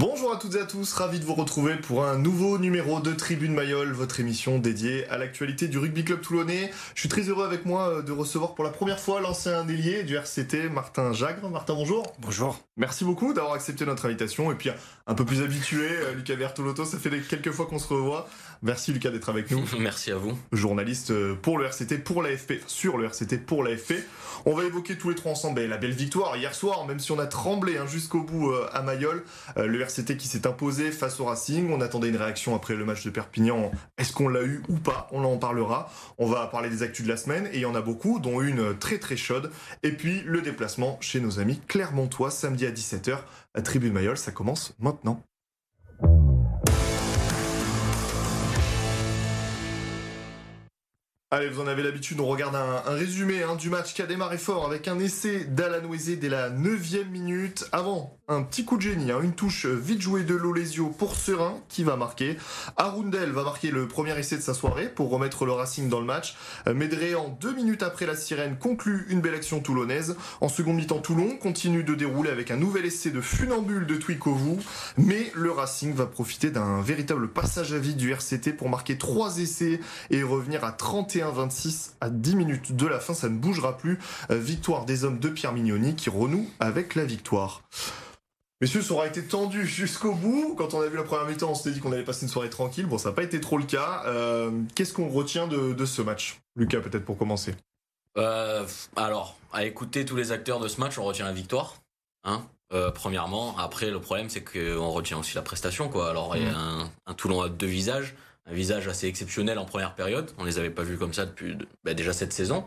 Bonjour à toutes et à tous, ravi de vous retrouver pour un nouveau numéro de Tribune Mayol, votre émission dédiée à l'actualité du rugby club toulonnais. Je suis très heureux avec moi euh, de recevoir pour la première fois l'ancien ailier du RCT, Martin Jagre. Martin, bonjour. Bonjour. Merci beaucoup d'avoir accepté notre invitation et puis un peu plus habitué, euh, Lucas Bertolotto, ça fait quelques fois qu'on se revoit. Merci Lucas d'être avec nous. Merci à vous. Journaliste euh, pour le RCT, pour l'AFP, sur le RCT, pour l'AFP. On va évoquer tous les trois ensemble la belle victoire hier soir, même si on a tremblé hein, jusqu'au bout à Mayol. Le RCT qui s'est imposé face au Racing. On attendait une réaction après le match de Perpignan. Est-ce qu'on l'a eu ou pas? On en parlera. On va parler des actus de la semaine et il y en a beaucoup, dont une très très chaude. Et puis le déplacement chez nos amis Clermontois samedi à 17h à Tribune Mayol. Ça commence maintenant. Allez, vous en avez l'habitude, on regarde un, résumé hein, du match qui a démarré fort avec un essai d'Alanoisé dès la 9 minute. Avant, un petit coup de génie, hein, une touche vite jouée de Lolesio pour Serein qui va marquer. Arundel va marquer le premier essai de sa soirée pour remettre le Racing dans le match. Médréan, deux minutes après la sirène, conclut une belle action toulonnaise. En seconde mi-temps, Toulon continue de dérouler avec un nouvel essai de funambule de Twikovu. Mais le Racing va profiter d'un véritable passage à vide du RCT pour marquer trois essais et revenir à 31 26 à 10 minutes de la fin, ça ne bougera plus. Euh, victoire des hommes de Pierre Mignoni qui renoue avec la victoire. Messieurs, ça aura été tendu jusqu'au bout. Quand on a vu la première mi-temps, on s'était dit qu'on allait passer une soirée tranquille. Bon, ça n'a pas été trop le cas. Euh, qu'est-ce qu'on retient de, ce match? Lucas, peut-être pour commencer. Euh, alors, à écouter tous les acteurs de ce match, on retient la victoire. Hein premièrement, après le problème c'est qu'on retient aussi la prestation quoi. Alors il y a mm. un Toulon à deux visages un visage assez exceptionnel en première période. On les avait pas vus comme ça depuis bah, déjà cette saison.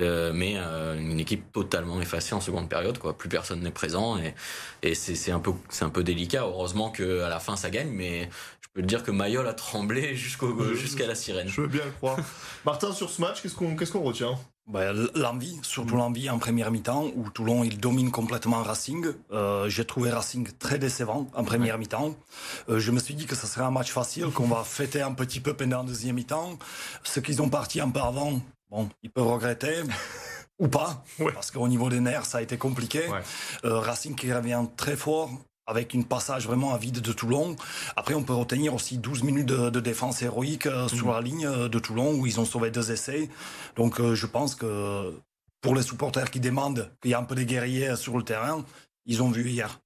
Euh, mais euh, une équipe totalement effacée en seconde période quoi plus personne n'est présent et, et c'est un peu c'est un peu délicat heureusement que à la fin ça gagne mais je peux te dire que Mayol a tremblé jusqu'au jusqu'à la sirène je veux bien le croire Martin sur ce match qu'est-ce qu'on qu'est-ce qu'on retient? Bah, l'envie, surtout l'envie en première mi-temps où Toulon il domine complètement Racing. Euh, j'ai trouvé Racing très décevant en première mi-temps. Euh, je me suis dit que ça serait un match facile, qu'on va fêter un petit peu pendant la deuxième mi-temps. Ce qu'ils ont parti un peu avant, bon, ils peuvent regretter. ou pas, parce qu'au niveau des nerfs, ça a été compliqué. Euh, Racing qui revient très fort, avec une passage vraiment à vide de Toulon. Après, on peut retenir aussi 12 minutes de, défense héroïque euh, sur mhm. la ligne euh, de Toulon où ils ont sauvé deux essais. Donc, euh, je pense que pour les supporters qui demandent qu'il y a un peu des guerriers sur le terrain, ils ont vu hier.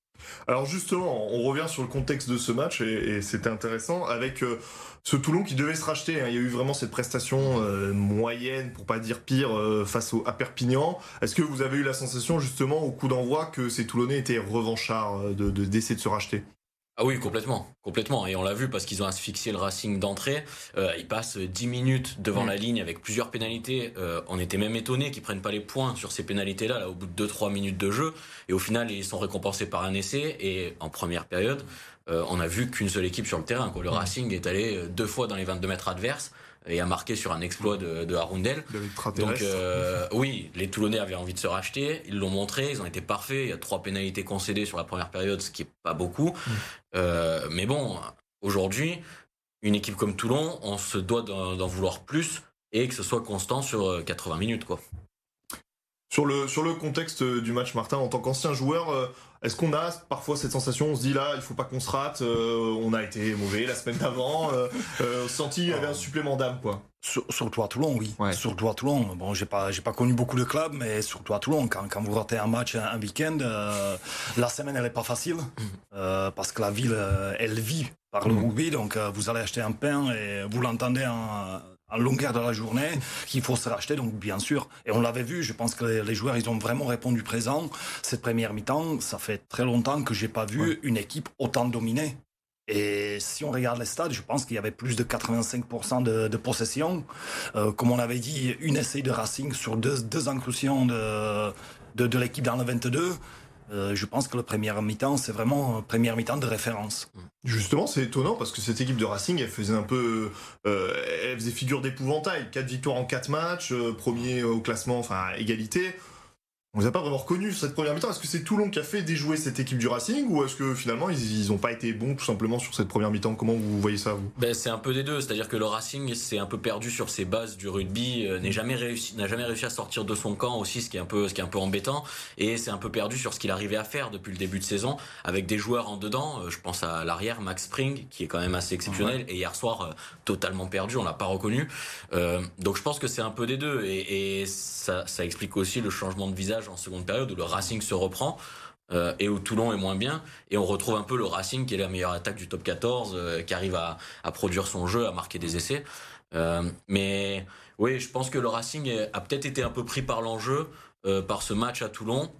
Alors justement, on revient sur le contexte de ce match et, c'était intéressant avec euh, ce Toulon qui devait se racheter. Hein. Il y a eu vraiment cette prestation euh, moyenne, pour pas dire pire, euh, face au, à Perpignan. Est-ce que vous avez eu la sensation justement au coup d'envoi que ces Toulonnais étaient revanchards de d'essayer de se racheter? Ah oui, complètement, complètement. Et on l'a vu parce qu'ils ont asphyxié le Racing d'entrée. Euh, ils passent 10 minutes devant mm. la ligne avec plusieurs pénalités. Euh, on était même étonné qu'ils prennent pas les points sur ces pénalités-là, là, au bout de 2-3 minutes de jeu. Et au final, ils sont récompensés par un essai. Et en première période, euh, on a vu qu'une seule équipe sur le terrain. Quoi. Le mm. Racing est allé deux fois dans les 22 mètres adverses et a marqué sur un exploit de, de Harundel. Donc euh, oui, les Toulonnais avaient envie de se racheter, ils l'ont montré, ils ont été parfaits. Il y a trois pénalités concédées sur la première période, ce qui est pas beaucoup. Mm. Euh, mais bon, aujourd'hui, une équipe comme Toulon, on se doit d'en vouloir plus et que ce soit constant sur 80 euh, minutes, quoi. Sur le, sur le contexte du match, Martin, en tant qu'ancien joueur, est-ce qu'on a parfois cette sensation, on se dit là, il faut pas qu'on se rate, euh, on a été mauvais la semaine d'avant, euh, euh, senti qu'il y avait un supplément d'âme quoi Surtout à Toulon, oui. Surtout à Toulon. Bon, j'ai pas, j'ai pas connu beaucoup de clubs, mais surtout à Toulon, quand, quand vous ratez un match un, week-end, la semaine elle est pas facile mm. parce que la ville, elle vit par le mm. rugby, donc vous allez acheter un pain et vous l'entendez en en longueur de la journée qu'il faut se racheter. Donc bien sûr, et on l'avait vu, je pense que les joueurs ils ont vraiment répondu présent. Cette première mi-temps, ça fait très longtemps que j'ai pas vu une équipe autant dominée. Et si on regarde les stades, je pense qu'il y avait plus de 85% de, possession. Euh, comme on avait dit, une essai de Racing sur deux, deux incursions de, de, de l'équipe dans le 22. Euh, je pense que le premier mi-temps, c'est vraiment un premier mi-temps de référence. Justement, c'est étonnant parce que cette équipe de Racing, elle faisait un peu, euh, elle faisait figure d'épouvantail. Quatre victoires en quatre matchs, euh, premier au classement, enfin égalité. On les a pas vraiment reconnus cette première mi-temps. Est-ce que c'est Toulon qui a fait déjouer cette équipe du Racing ou est-ce que finalement ils n'ont pas été bons tout simplement sur cette première mi-temps? Comment vous voyez ça vous? Ben, C'est un peu des deux. C'est-à-dire que le Racing s'est un peu perdu sur ses bases du rugby, euh, n'a jamais réussi, n'a jamais réussi à sortir de son camp aussi, ce qui est un peu, ce qui est un peu embêtant. Et c'est un peu perdu sur ce qu'il arrivait à faire depuis le début de saison avec des joueurs en dedans. Euh, je pense à l'arrière Max Spring qui est quand même assez exceptionnel et hier soir euh, totalement perdu, on l'a pas reconnu. donc je pense que c'est un peu des deux et, et ça, ça explique aussi le changement de visage en seconde période où le Racing se reprend. Euh, et où Toulon est moins bien. Et on retrouve un peu le Racing qui est la meilleure attaque du top 14, euh, qui arrive à, produire son jeu, à marquer des essais. Euh, mais oui, je pense que le Racing a peut-être été un peu pris par l'enjeu, par ce match à Toulon,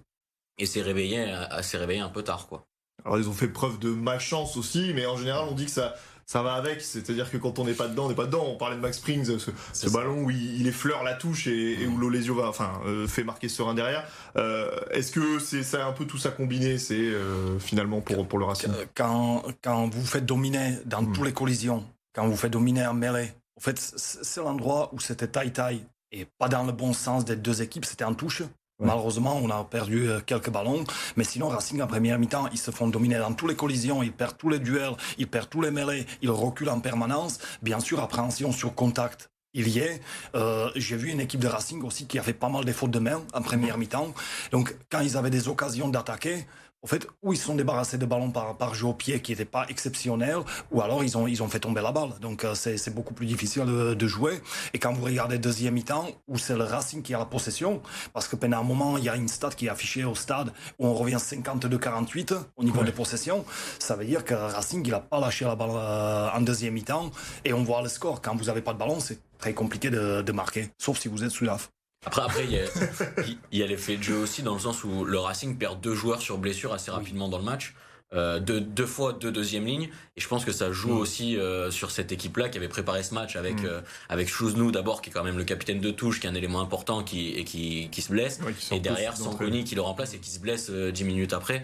et s'est réveillé, réveillé un peu tard. quoi. Alors ils ont fait preuve de malchance aussi, mais en général on dit que ça ça va avec. C'est-à-dire que quand on n'est pas dedans, on n'est pas dedans. On parlait de Max Springs, ce, ballon où il, effleure la touche et, où l'Olesio va, enfin, euh, fait marquer Serein derrière. Euh, est-ce que c'est ça un peu tout ça combiné, c'est euh, finalement pour, pour le Racing? Quand, quand vous faites dominer dans hmm. toutes les collisions, quand vous faites dominer en mêlée, en fait, c'est l'endroit où c'était taille-taille et pas dans le bon sens des deux équipes, c'était en touche. Malheureusement, on a perdu euh, quelques ballons, mais sinon Racing en première mi-temps, ils se font dominer dans toutes les collisions, ils perdent tous les duels, ils perdent tous les mêlées, ils reculent en permanence. Bien sûr, appréhension sur contact, il y est. Euh, j'ai vu une équipe de Racing aussi qui avait pas mal de fautes de main en première mi-temps. Donc, quand ils avaient des occasions d'attaquer, en fait, ou ils se sont débarrassés de ballons par, par jeu au pied qui n'était pas exceptionnel, ou alors ils ont, ils ont fait tomber la balle. Donc euh, c'est beaucoup plus difficile de, jouer. Et quand vous regardez deuxième mi-temps, où c'est le Racing qui a la possession, parce que pendant un moment, il y a une stat qui est affichée au stade où on revient 52-48 au niveau des possessions, ça veut dire que Racing, il n'a pas lâché la balle euh, en deuxième mi-temps, et on voit le score. Quand vous n'avez pas de ballon, c'est très compliqué de, de, marquer, sauf si vous êtes sous l'AF. Après, après, il y, a, l'effet de jeu aussi dans le sens où le Racing perd deux joueurs sur blessure assez rapidement dans le match. Euh, deux, fois deux deuxième lignes. Et je pense que ça joue aussi euh, sur cette équipe là qui avait préparé ce match avec mm. euh, avec Chouznou d'abord qui est quand même le capitaine de touche qui est un élément important qui et qui, qui se blesse. Et derrière Sankoni qui le remplace et qui se blesse dix minutes après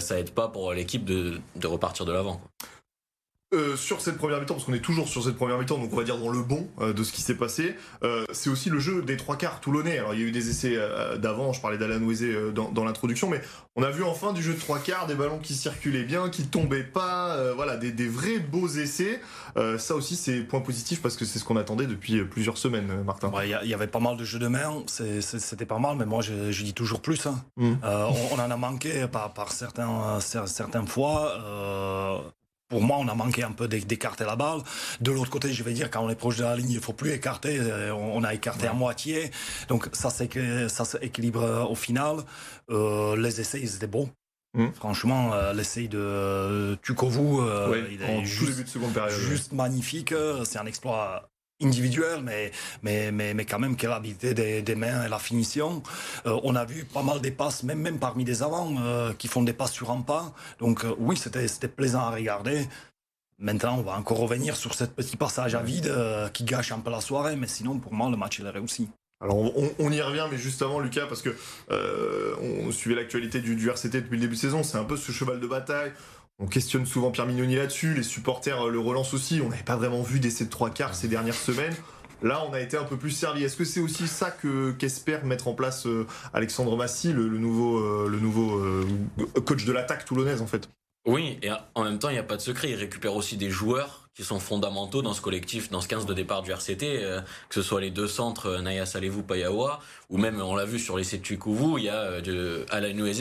ça aide pas pour l'équipe de, de repartir de l'avant euh, sur cette première mi-temps, parce qu'on est toujours sur cette première mi-temps, donc on va dire dans le bon euh, de ce qui s'est passé, euh, c'est aussi le jeu des trois quarts toulonnais. Alors il y a eu des essais d'avant, je parlais d'Alan Ouezé dans, l'introduction, mais on a vu enfin du jeu de trois quarts, des ballons qui circulaient bien, qui tombaient pas, voilà, des, vrais beaux essais. ça aussi c'est point positif parce que c'est ce qu'on attendait depuis plusieurs semaines, Martin. Il y, avait pas mal de jeux de main, c'était pas mal, mais moi je, dis toujours plus. Hein. Mmh. On, en a manqué par, par certains, certaines fois pour moi, on a manqué un peu d'écarter la balle. De l'autre côté, je vais dire, quand on est proche de la ligne, il faut plus écarter. Euh, on a écarté à moitié. Donc ça, ça s'équilibre euh, au final. Euh, les essais, ils étaient bons. Mmh. Franchement, l'essai de Tukovu, il est juste, juste magnifique. C'est un exploit individuel, mais, mais, mais, mais quand même quelle des, des mains et la finition. Euh, on a vu pas mal des passes, même, même parmi des avants, euh, qui font des passes sur un pas. Donc euh, oui, c'était plaisant à regarder. Maintenant, on va encore revenir sur ce petit passage à vide qui gâche un peu la soirée, mais sinon, pour moi, le match, il est réussi. Alors on, y revient, mais juste avant Lucas, parce que on suivait l'actualité du, du, RCT depuis le début de saison, c'est un peu ce cheval de bataille. On questionne souvent Pierre Mignoni là-dessus, les supporters euh, le relancent aussi. On n'avait pas vraiment vu d'essai de trois quarts ces dernières semaines. Là, on a été un peu plus servi. Est-ce que c'est aussi ça que qu'espère mettre en place euh, Alexandre Massy, le, nouveau, euh, le nouveau coach de l'attaque toulonnaise en fait? Oui, et en même temps, il n'y a pas de secret. Il récupère aussi des joueurs qui sont fondamentaux dans ce collectif, dans ce 15 de départ du RCT, euh, que ce soit les deux centres euh, Naya Salevou Payawa, ou même on l'a vu sur les Tukouvou, il y a euh, de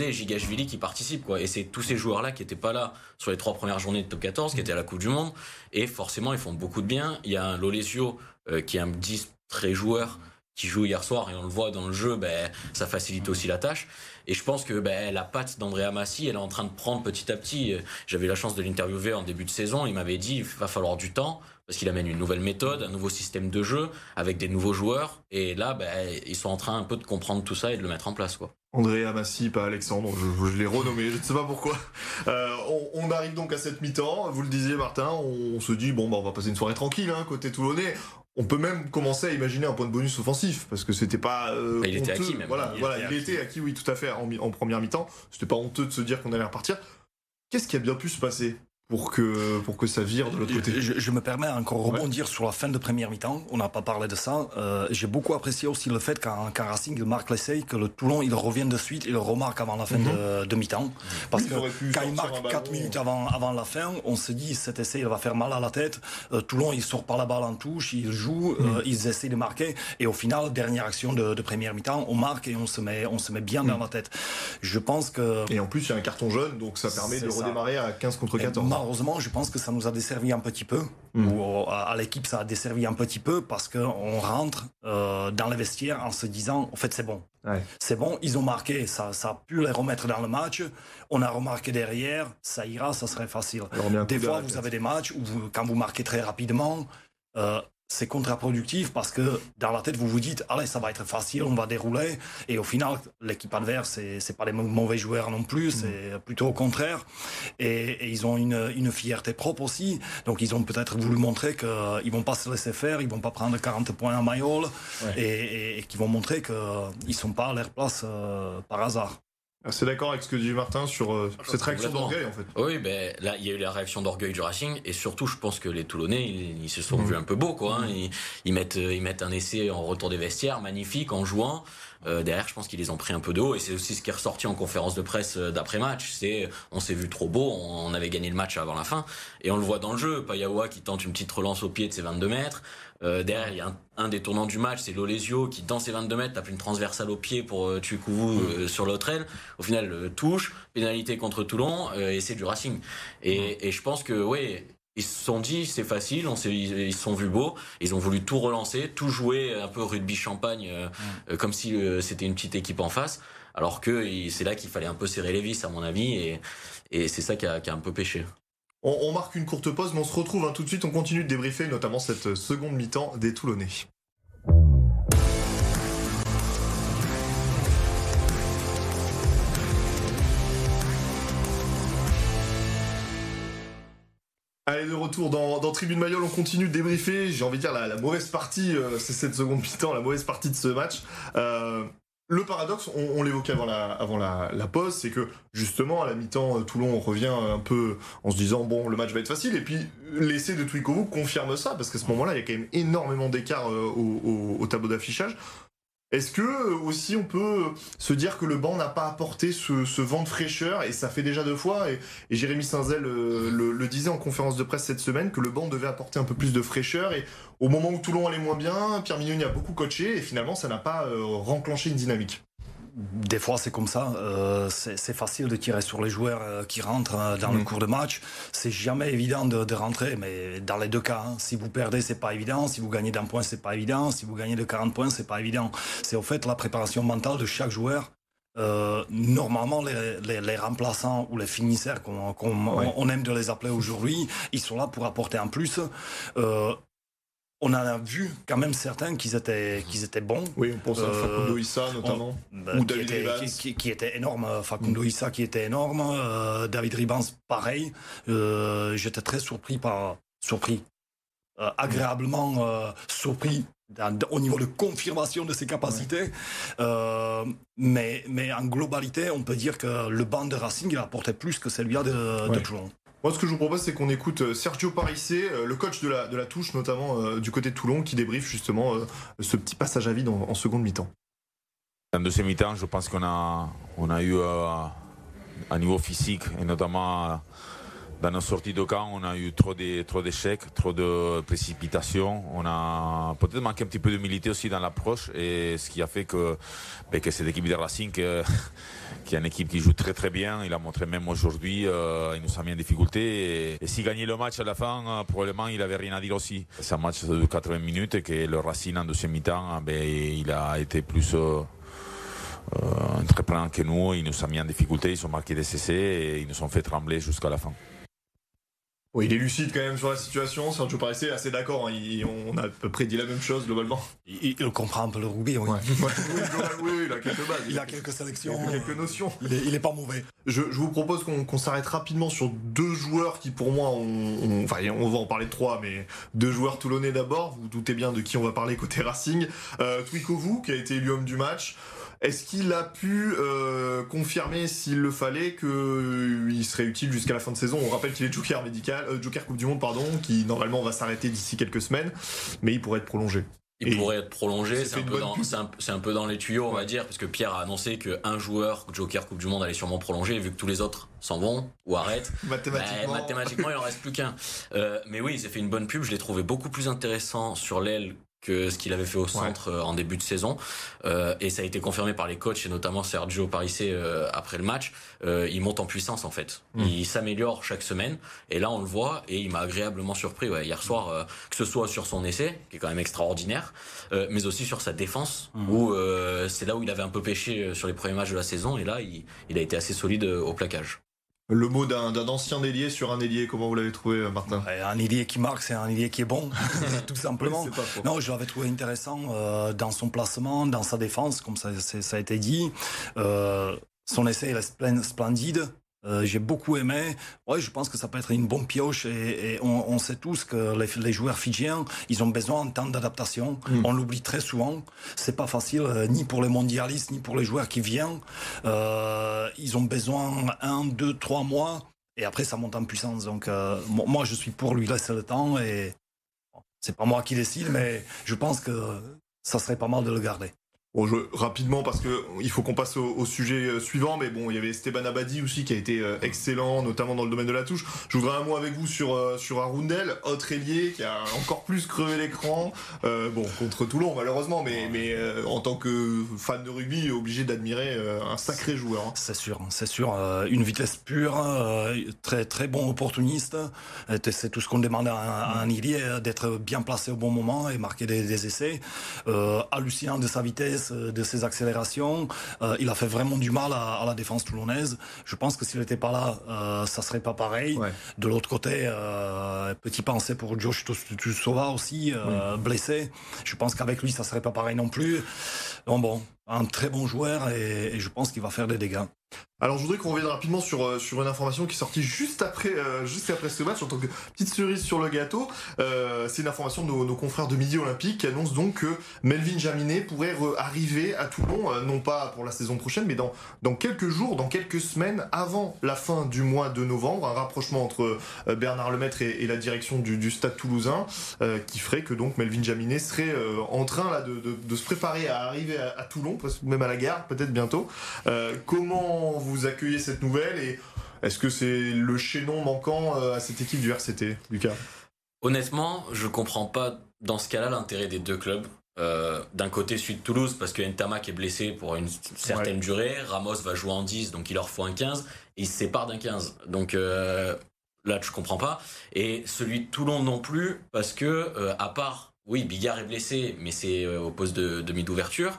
et Gigashvili qui participent quoi. Et c'est tous ces joueurs là qui étaient pas là sur les trois premières journées de top 14, qui étaient à la Coupe du Monde, et forcément ils font beaucoup de bien. Il y a un Lolesio qui est un 10 très joueur qui joue hier soir et on le voit dans le jeu, ben, ça facilite aussi la tâche. Et je pense que ben, la patte d'Andrea Massi, elle est en train de prendre petit à petit. J'avais la chance de l'interviewer en début de saison. Il m'avait dit il va falloir du temps parce qu'il amène une nouvelle méthode, un nouveau système de jeu avec des nouveaux joueurs. Et là, ben, ils sont en train un peu de comprendre tout ça et de le mettre en place. Quoi. Andrea Massi, pas Alexandre, je, l'ai renommé, je ne sais pas pourquoi. Euh, on, arrive donc à cette mi-temps, vous le disiez Martin, on, se dit, bon, bah, on va passer une soirée tranquille, hein, côté toulonnais. On peut même commencer à imaginer un point de bonus offensif parce que c'était pas. Euh, il était acquis même. Voilà, il, voilà, il était acquis, oui, tout à fait, en, en première mi-temps. C'était pas honteux de se dire qu'on allait repartir. Qu'est-ce qui a bien pu se passer? Pour que, pour que ça vire de l'autre côté. Je, me permets encore rebondir sur la fin de première mi-temps. On n'a pas parlé de ça. Euh, j'ai beaucoup apprécié aussi le fait qu'un Racing il marque l'essai, que le Toulon il revient de suite, il le remarque avant la fin de, mhm. mi-temps. Parce que quand il marque 4 minutes avant, avant la fin, on se dit cet essai il va faire mal à la tête. Euh, Toulon il sort par la balle en touche, il joue, euh, mhm. ils essaient de marquer. Et au final, dernière action de, première mi-temps, on marque et on se met, on se met bien dans mhm. la tête. Je pense que. Et en plus, il y a un carton jaune, donc ça permet de redémarrer à 15 contre 14 malheureusement, je pense que ça nous a desservi un petit peu, hmm. ou à l'équipe, ça a desservi un petit peu parce qu'on rentre euh, dans les vestiaires en se disant, en fait, c'est bon. C'est bon, ils ont marqué, ça, ça a pu les remettre dans le match. On a remarqué derrière, ça ira, ça serait facile. Des fois, vous avez des matchs où, quand vous marquez très rapidement, euh, c'est contre-productif parce que dans la tête, vous vous dites, allez, ça va être facile, on va dérouler. Et au final, l'équipe adverse, c'est pas des mauvais joueurs non plus, mm. c'est plutôt au contraire. Et, ils ont une, une, fierté propre aussi. Donc, ils ont peut-être voulu montrer qu'ils vont pas se laisser faire, ils vont pas prendre 40 points à Mayol et, et, qu'ils vont montrer qu'ils sont pas à leur place euh, par hasard. C'est d'accord avec ce que dit Martin sur euh, cette réaction d'orgueil en fait. Oui, ben là il y a eu la réaction d'orgueil du Racing et surtout je pense que les Toulonnais ils, se sont vus un peu beaux quoi. Hein. Ils, mettent euh, ils mettent un essai en retour des vestiaires magnifique en jouant. Euh, derrière, je pense qu'ils les ont pris un peu de haut et c'est aussi ce qui est ressorti en conférence de presse d'après match. C'est on s'est vu trop beau, on avait gagné le match avant la fin et on le voit dans le jeu. Payawa qui tente une petite relance au pied de ses 22 mètres. Euh, derrière, il y a un, des tournants du match, c'est Lolesio qui, dans ses 22 mètres, tape une transversale au pied pour euh, Tukouvou euh, sur l'autre aile. Au final, euh, touche, pénalité contre Toulon, et c'est du Racing. Et, et, je pense que, oui, ils se sont dit, c'est facile, on ils, se sont vus beaux, ils ont voulu tout relancer, tout jouer un peu rugby champagne, comme si c'était une petite équipe en face. Alors que c'est là qu'il fallait un peu serrer les vis, à mon avis, et, et c'est ça qui a, qui a un peu pêché. On, marque une courte pause, mais on se retrouve hein, tout de suite. On continue de débriefer, notamment cette seconde mi-temps des Toulonnais. Allez, de retour dans, Tribune Mayol, on continue de débriefer. J'ai envie de dire la, mauvaise partie, euh, c'est cette seconde mi-temps, la mauvaise partie de ce match. Euh, le paradoxe, on, l'évoquait avant la, pause, c'est que justement à la mi-temps, euh, Toulon revient un peu en se disant bon, le match va être facile. Et puis l'essai de Twikovu confirme ça parce qu'à ce moment-là, il y a quand même énormément d'écart euh, au, tableau d'affichage. Est-ce que euh, aussi on peut se dire que le banc n'a pas apporté ce, vent de fraîcheur et ça fait déjà deux fois et, Jérémy Saint-Zel le, disait en conférence de presse cette semaine que le banc devait apporter un peu plus de fraîcheur et au moment où Toulon allait moins bien, Pierre Mignoni a beaucoup coaché et finalement ça n'a pas euh, renclenché une dynamique. Des fois, c'est comme ça. Euh, c'est facile de tirer sur les joueurs euh, qui rentrent dans le mhm. cours de match. C'est jamais évident de, rentrer, mais dans les deux cas, hein, si vous perdez, c'est pas évident. Si vous gagnez d'un point, c'est pas évident. Si vous gagnez de 40 points, c'est pas évident. C'est au fait la préparation mentale de chaque joueur normalement, les, remplaçants ou les finisseurs, qu'on on aime de les appeler aujourd'hui, ils sont là pour apporter un plus on a vu quand même certains qui étaient, qu'ils étaient bons. Oui, on pense à euh, Facundo Issa notamment. Bah, ou David Ribans. Qui, était énorme. Facundo Issa qui était énorme. Euh, David Ribans, pareil. Euh, j'étais très surpris par. Surpris. agréablement surpris au niveau de confirmation de ses capacités. mais, mais en globalité, on peut dire que le banc de Racing il apportait plus que celui-là de, de Toulon. Moi, ce que je vous propose, c'est qu'on écoute euh, Sergio Parissé, euh, le coach de la, de la touche, notamment euh, du côté de Toulon, qui débriefe justement ce petit passage à vide en, seconde mi-temps. En deuxième mi-temps, je pense qu'on a, on a eu un niveau physique et notamment dans nos sorties de camp, on a eu trop d'échecs, trop, de précipitations. On a peut-être manqué un petit peu d'humilité aussi dans l'approche et ce qui a fait que, ben, que cette équipe de Racing, qui est une équipe qui joue très très bien, il a montré même aujourd'hui, euh, il nous a mis en difficulté. Et, s'il gagnait le match à la fin, euh, probablement il avait rien à dire aussi. C'est un match de 80 minutes et que le Racing en deuxième mi-temps, ben, il a été plus... Euh, entreprenant que nous, il nous a mis en difficulté, ils ont marqué des CC et ils nous ont fait trembler jusqu'à la fin. Oui, il est lucide quand même sur la situation. Sergio Parisse est assez d'accord. Hein. on a à peu près dit la même chose globalement. Il, comprend un peu le rugby, oui. oui, il a quelques bases. Il a quelques sélections. quelques notions. Il est, pas mauvais. Je, vous propose qu'on s'arrête rapidement sur deux joueurs qui, pour moi, ont, enfin, on va en parler de trois, mais deux joueurs toulonnais d'abord. Vous, vous doutez bien de qui on va parler côté Racing. Euh, Twikovu, qui a été élu homme du match. Est-ce qu'il a pu euh, confirmer, s'il le fallait, qu'il euh, serait utile jusqu'à la fin de saison? On rappelle qu'il est Joker médical, euh, Joker Coupe du Monde, pardon, qui normalement va s'arrêter d'ici quelques semaines, mais il pourrait être prolongé. Il pourrait être prolongé, c'est un, peu dans, un, peu dans les tuyaux, on va dire, parce que Pierre a annoncé qu'un joueur Joker Coupe du Monde allait sûrement prolonger, vu que tous les autres s'en vont ou arrêtent. mathématiquement. Bah, mathématiquement, il en reste plus qu'un. mais oui, il s'est fait une bonne pub, je l'ai trouvé beaucoup plus intéressant sur l'aile que ce qu'il avait fait au centre euh, en début de saison. Euh, et ça a été confirmé par les coachs et notamment Sergio Parissé euh, après le match. Euh, il monte en puissance en fait. Hmm. Il s'améliore chaque semaine. Et là on le voit et il m'a agréablement surpris ouais, hier soir, euh, que ce soit sur son essai, qui est quand même extraordinaire, mais aussi sur sa défense, hmm. où c'est là où il avait un peu pêché sur les premiers matchs de la saison. Et là il, il a été assez solide au plaquage le mot d'un ancien ailier sur un ailier. Comment vous l'avez trouvé, euh, Martin? Un ailier qui marque, c'est un ailier qui est bon, tout simplement. non, je l'avais trouvé intéressant euh, dans son placement, dans sa défense, comme ça, ça a été dit. Euh, son essai est splendide. Euh, j'ai beaucoup aimé. Ouais, je pense que ça peut être une bonne pioche et, on, sait tous que les, joueurs fidjiens, ils ont besoin d'un temps d'adaptation. Mm. On l'oublie très souvent. C'est pas facile euh, ni pour les mondialistes ni pour les joueurs qui viennent. Euh, ils ont besoin un, deux, trois mois et après ça monte en puissance. Donc moi, je suis pour lui laisser le temps et c'est pas moi qui décide, mais je pense que ça serait pas mal de le garder. Bon, je, rapidement parce que il faut qu'on passe au, sujet euh, suivant, mais bon, il y avait Esteban Abadi aussi qui a été euh, excellent, notamment dans le domaine de la touche. Je voudrais un mot avec vous sur euh, sur Arundel, autre ailier qui a encore plus crevé l'écran. bon, contre Toulon malheureusement, mais mais en tant que fan de rugby, obligé d'admirer un sacré joueur. Hein. C'est sûr, c'est sûr, une vitesse pure, très très bon opportuniste. C'est tout ce qu'on demande à un, ailier, d'être bien placé au bon moment et marquer des, des essais. hallucinant de sa vitesse euh, de ses accélérations. Euh, il a fait vraiment du mal à, la défense toulonnaise. Je pense que s'il n'était pas là, euh, ça serait pas pareil. De l'autre côté, petit pensée pour Josh Tussova aussi, blessé. Je pense qu'avec lui, ça serait pas pareil non plus. Donc bon, un très bon joueur et je pense qu'il va faire des dégâts. Alors je voudrais qu'on revienne rapidement sur, euh, sur une information qui est sortie juste après, euh, juste après ce match en tant que petite cerise sur le gâteau. Euh, c'est une information de nos, confrères de Midi Olympique qui annonce donc que Melvin Jaminet pourrait arriver à Toulon, non pas pour la saison prochaine, mais dans, dans quelques jours, dans quelques semaines avant la fin du mois de novembre. Un rapprochement entre Bernard Lemaître et, et la direction du, du stade toulousain qui ferait que donc Melvin Jaminet serait en train là de, de, de, se préparer à arriver à, à Toulon, même à la gare peut-être bientôt. comment vous vous accueillez cette nouvelle et est-ce que c'est le chaînon manquant euh, à cette équipe du RCT, Lucas? Honnêtement, je comprends pas dans ce cas-là l'intérêt des deux clubs. Euh, d'un côté celui de Toulouse parce que Ntamak est blessé pour une certaine durée, Ramos va jouer en 10 donc il leur faut un 15 et il se sépare d'un 15. Donc euh, là je comprends pas et celui de Toulon non plus parce que à part oui Bigard est blessé mais c'est au poste de demi d'ouverture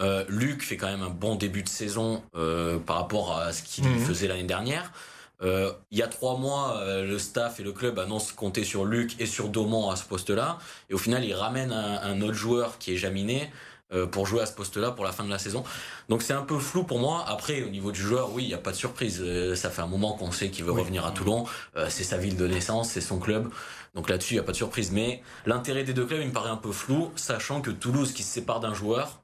euh, Luc fait quand même un bon début de saison euh, par rapport à ce qu'il mhm. faisait l'année dernière. Euh, il y a trois mois, le staff et le club annoncent compter sur Luc et sur Daumont à ce poste-là. Et au final, ils ramènent un, autre joueur qui est Jaminé pour jouer à ce poste-là pour la fin de la saison. Donc c'est un peu flou pour moi. Après, au niveau du joueur, oui, il n'y a pas de surprise. ça fait un moment qu'on sait qu'il veut revenir à Toulon. c'est sa ville de naissance, c'est son club. Donc là-dessus, il n'y a pas de surprise. Mais l'intérêt des deux clubs, il me paraît un peu flou, sachant que Toulouse, qui se sépare d'un joueur,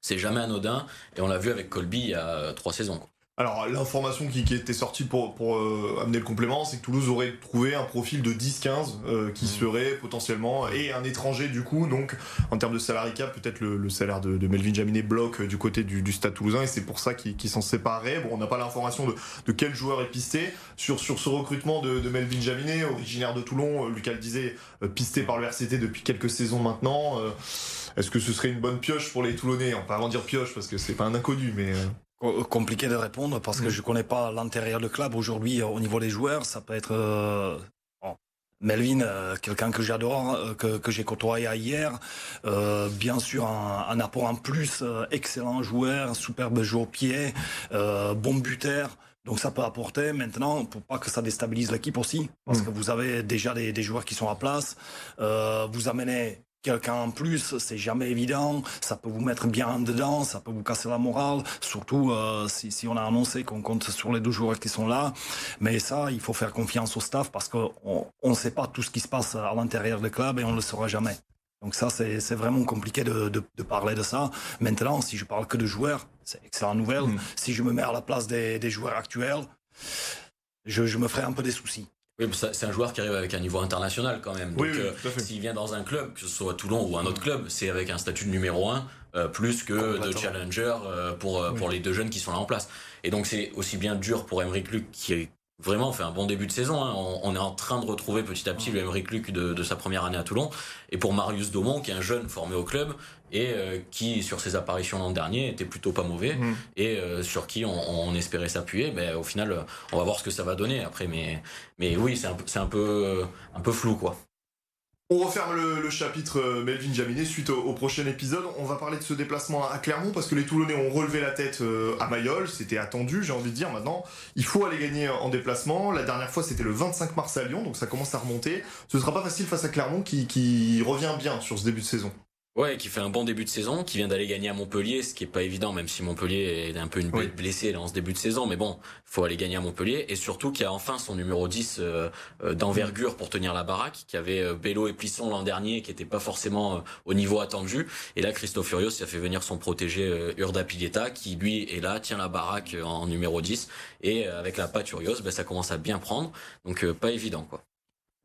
c'est jamais anodin. Et on l'a vu avec Colby il y a euh, trois saisons. Alors l'information qui, était sortie pour, euh, amener le complément, c'est que Toulouse aurait trouvé un profil de 10-15 euh, qui mmh. serait potentiellement et un étranger du coup, donc en termes de salarié cap, peut-être le, salaire de, Melvin Jaminet bloque du côté du, Stade Toulousain et c'est pour ça qu'ils s'en séparaient. Bon, on n'a pas l'information de, quel joueur est pisté sur sur ce recrutement de, Melvin Jaminet, originaire de Toulon. Lucas le disait, pisté par le RCT depuis quelques saisons maintenant. Est-ce que ce serait une bonne pioche pour les Toulonnais On peut pas dire pioche parce que c'est pas un inconnu, mais. Euh. Compliqué de répondre parce que mm. je connais pas l'intérieur du club aujourd'hui euh, au niveau des joueurs. Ça peut être euh, Melvin, quelqu'un que j'adore, que, j'ai côtoyé hier. bien sûr, un, apport en plus, excellent joueur, superbe jeu au pied, bon buteur. Donc ça peut apporter maintenant, pour pas que ça déstabilise l'équipe aussi, parce mm. que vous avez déjà des, joueurs qui sont à place, vous amenez quelqu'un en plus, c'est jamais évident, ça peut vous mettre bien dedans, ça peut vous casser la morale, surtout euh, si, on a annoncé qu'on compte sur les deux joueurs qui sont là. Mais ça, il faut faire confiance au staff parce qu'on ne sait pas tout ce qui se passe à l'intérieur du club et on ne le saura jamais. Donc ça, c'est vraiment compliqué de, parler de ça. Maintenant, si je parle que de joueurs, c'est excellente nouvelle. Mm. Si je me mets à la place des, joueurs actuels, je, je me ferai un peu des soucis. Oui, c'est un joueur qui arrive avec un niveau international quand même. Donc, euh, s'il vient dans un club, que ce soit Toulon ou un autre club, c'est avec un statut de numéro 1 euh, plus que de challenger euh, pour, pour les deux jeunes qui sont là en place. Et donc, c'est aussi bien dur pour Emeric Luc qui est vraiment fait un bon début de saison. Hein. On, est en train de retrouver petit à petit le Emeric Luc de, de, sa première année à Toulon. Et pour Marius Daumont, qui est un jeune formé au club et euh, qui, sur ses apparitions l'an dernier, était plutôt pas mauvais mm. et euh, sur qui on, espérait s'appuyer. Mais au final, on va voir ce que ça va donner après. Mais, mais oui, c'est un, un, peu, un peu flou, quoi. On referme le, chapitre euh, Melvin Jaminet suite au, prochain épisode. On va parler de ce déplacement à Clermont parce que les Toulonnais ont relevé la tête euh, à Mayol. C'était attendu, j'ai envie de dire. Maintenant, il faut aller gagner en déplacement. La dernière fois, c'était le 25 mars à Lyon, donc ça commence à remonter. Ce sera pas facile face à Clermont qui revient bien sur ce début de saison. Ouais, qui fait un bon début de saison, qui vient d'aller gagner à Montpellier, ce qui est pas évident, même si Montpellier est un peu une bête blessée en ce début de saison, mais bon, faut aller gagner à Montpellier, et surtout qui a enfin son numéro 10 euh, euh, d'envergure pour tenir la baraque, qui avait euh, Bello et Plisson l'an dernier, qui n'était pas forcément au niveau attendu, et là Christophe Furios a fait venir son protégé Urda Pilieta, qui lui est là, tient la baraque en numéro 10, et avec la patte Urios, ben, ça commence à bien prendre, donc pas évident quoi.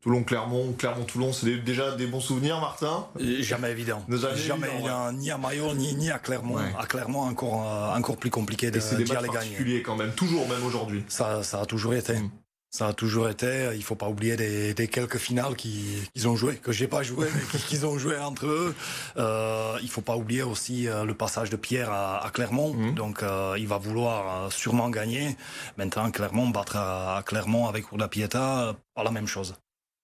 Toulon-Clermont, Clermont-Toulon, c'est déjà des bons souvenirs, Martin? Jamais évident. Jamais, évident, ni à Maillot, ni, à Clermont. À Clermont, encore, euh, encore plus compliqué de, c'est des matchs particuliers quand même, toujours, même aujourd'hui. Ça, ça a toujours été. Mm. Ça a toujours été. Il faut pas oublier des, quelques finales qu'ils ont joué, que j'ai pas joué, mais qu'ils ont joué entre eux. Euh, il faut pas oublier aussi euh, le passage de Pierre à, Clermont. Mm. Donc, euh, il va vouloir sûrement gagner. Maintenant, Clermont battre à, Clermont avec Urda Pieta, pas la même chose.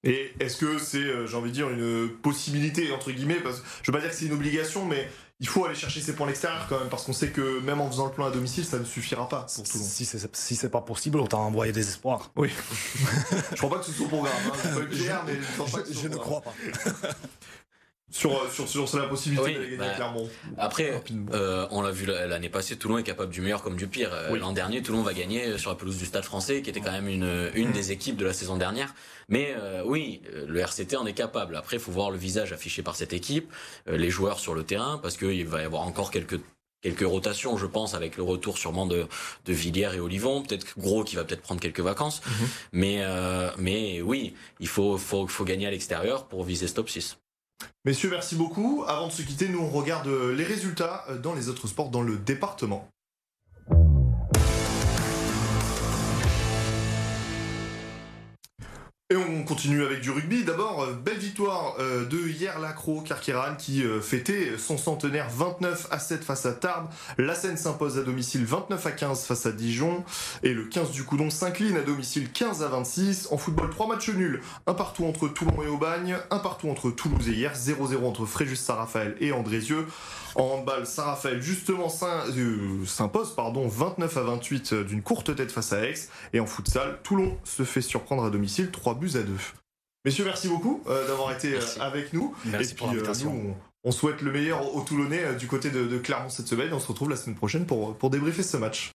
Et est-ce que c'est, euh, j'ai envie de dire, une possibilité, entre guillemets, parce que je veux pas dire que c'est une obligation, mais il faut aller chercher ses points à l'extérieur quand même, parce qu'on sait que même en faisant le plan à domicile, ça ne suffira pas pour Toulon. Si c'est si c'est pas possible, autant envoyer des espoirs. Oui. je crois pas que ce soit au programme. Hein. mais je, ne crois pas. Sur, sur, sur, la possibilité de gagner bah, Clermont. Après, euh, on l'a vu l'année passée, Toulon est capable du meilleur comme du pire. Euh, l'an dernier, Toulon va gagner sur la pelouse du Stade français, qui était quand même une, une des équipes de la saison dernière. Mais euh, oui, le RCT en est capable. Après, il faut voir le visage affiché par cette équipe, les joueurs sur le terrain, parce qu'il va y avoir encore quelques quelques rotations, je pense, avec le retour sûrement de, de Villiers et Olivon. Peut-être Gros qui va peut-être prendre quelques vacances. Mhm. Mais, mais oui, il faut, faut, faut gagner à l'extérieur pour viser stop 6. Messieurs, merci beaucoup. Avant de se quitter, nous on regarde les résultats dans les autres sports dans le département. Et on continue avec du rugby. D'abord, euh, belle victoire euh, de hier Lacro Carqueran qui euh, fêtait son centenaire 29 à 7 face à Tarbes. La Seine s'impose à domicile 29 à 15 face à Dijon. Et le 15 du Coudon s'incline à domicile 15 à 26. En football, trois matchs nuls. Un partout entre Toulon et Aubagne. Un partout entre Toulouse et hier. 0-0 entre Fréjus Saint-Raphaël et Andrézieux. En handball, Saint-Raphaël justement euh, s'impose pardon 29 à 28 euh, d'une courte tête face à Aix. Et en futsal, Toulon se fait surprendre à domicile 3 buts à 2. Messieurs, merci beaucoup euh, d'avoir été avec nous. Merci et pour l'invitation. on, souhaite le meilleur aux Toulonnais du côté de, Clermont cette semaine. On se retrouve la semaine prochaine pour, pour débriefer ce match.